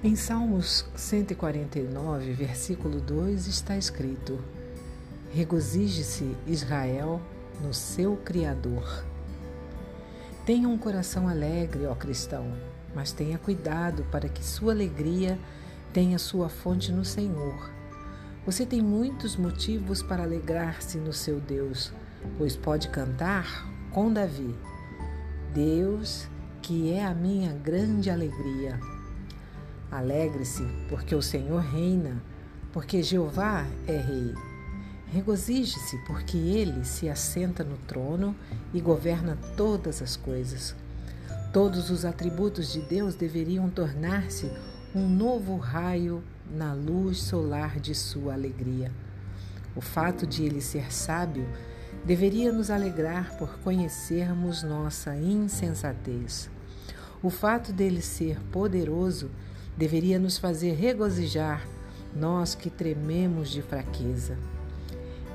Em Salmos 149, versículo 2 está escrito: Regozije-se Israel no seu Criador. Tenha um coração alegre, ó cristão, mas tenha cuidado para que sua alegria tenha sua fonte no Senhor. Você tem muitos motivos para alegrar-se no seu Deus, pois pode cantar com Davi: Deus, que é a minha grande alegria. Alegre-se, porque o Senhor reina, porque Jeová é rei. Regozije-se, porque ele se assenta no trono e governa todas as coisas. Todos os atributos de Deus deveriam tornar-se um novo raio na luz solar de sua alegria. O fato de ele ser sábio deveria nos alegrar por conhecermos nossa insensatez. O fato dele ser poderoso deveria nos fazer regozijar, nós que trememos de fraqueza.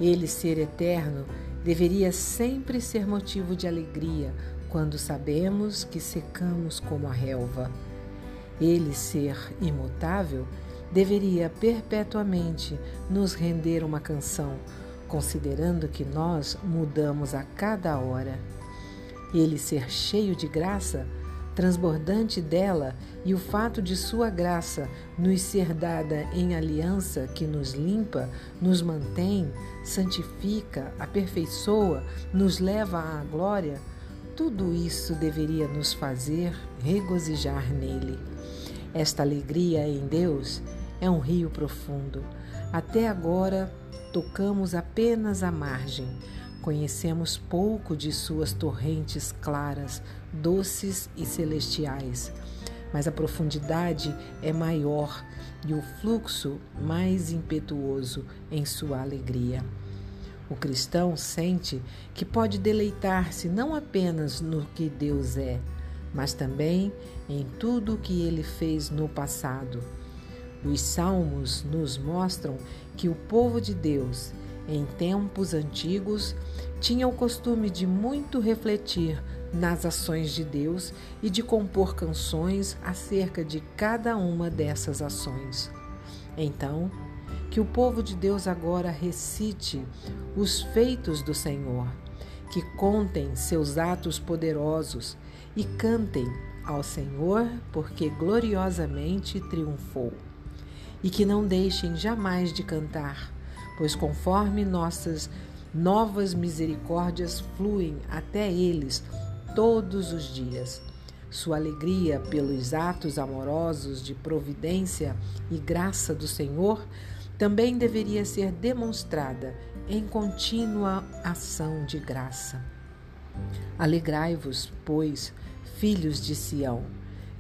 Ele ser eterno deveria sempre ser motivo de alegria quando sabemos que secamos como a relva. Ele ser imutável deveria perpetuamente nos render uma canção, considerando que nós mudamos a cada hora. Ele ser cheio de graça transbordante dela e o fato de sua graça nos ser dada em aliança que nos limpa, nos mantém, santifica, aperfeiçoa, nos leva à glória, tudo isso deveria nos fazer regozijar nele. Esta alegria em Deus é um rio profundo. Até agora tocamos apenas a margem Conhecemos pouco de suas torrentes claras, doces e celestiais, mas a profundidade é maior e o fluxo mais impetuoso em sua alegria. O cristão sente que pode deleitar-se não apenas no que Deus é, mas também em tudo o que ele fez no passado. Os salmos nos mostram que o povo de Deus em tempos antigos, tinha o costume de muito refletir nas ações de Deus e de compor canções acerca de cada uma dessas ações. Então, que o povo de Deus agora recite os feitos do Senhor, que contem seus atos poderosos e cantem ao Senhor, porque gloriosamente triunfou. E que não deixem jamais de cantar pois conforme nossas novas misericórdias fluem até eles todos os dias. Sua alegria pelos atos amorosos de providência e graça do Senhor também deveria ser demonstrada em contínua ação de graça. Alegrai-vos, pois, filhos de Sião,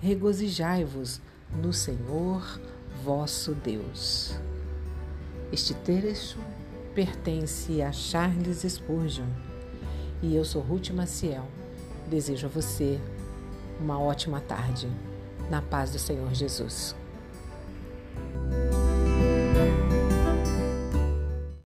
regozijai-vos no Senhor vosso Deus. Este trecho pertence a Charles Spurgeon e eu sou Ruth Maciel. Desejo a você uma ótima tarde, na paz do Senhor Jesus.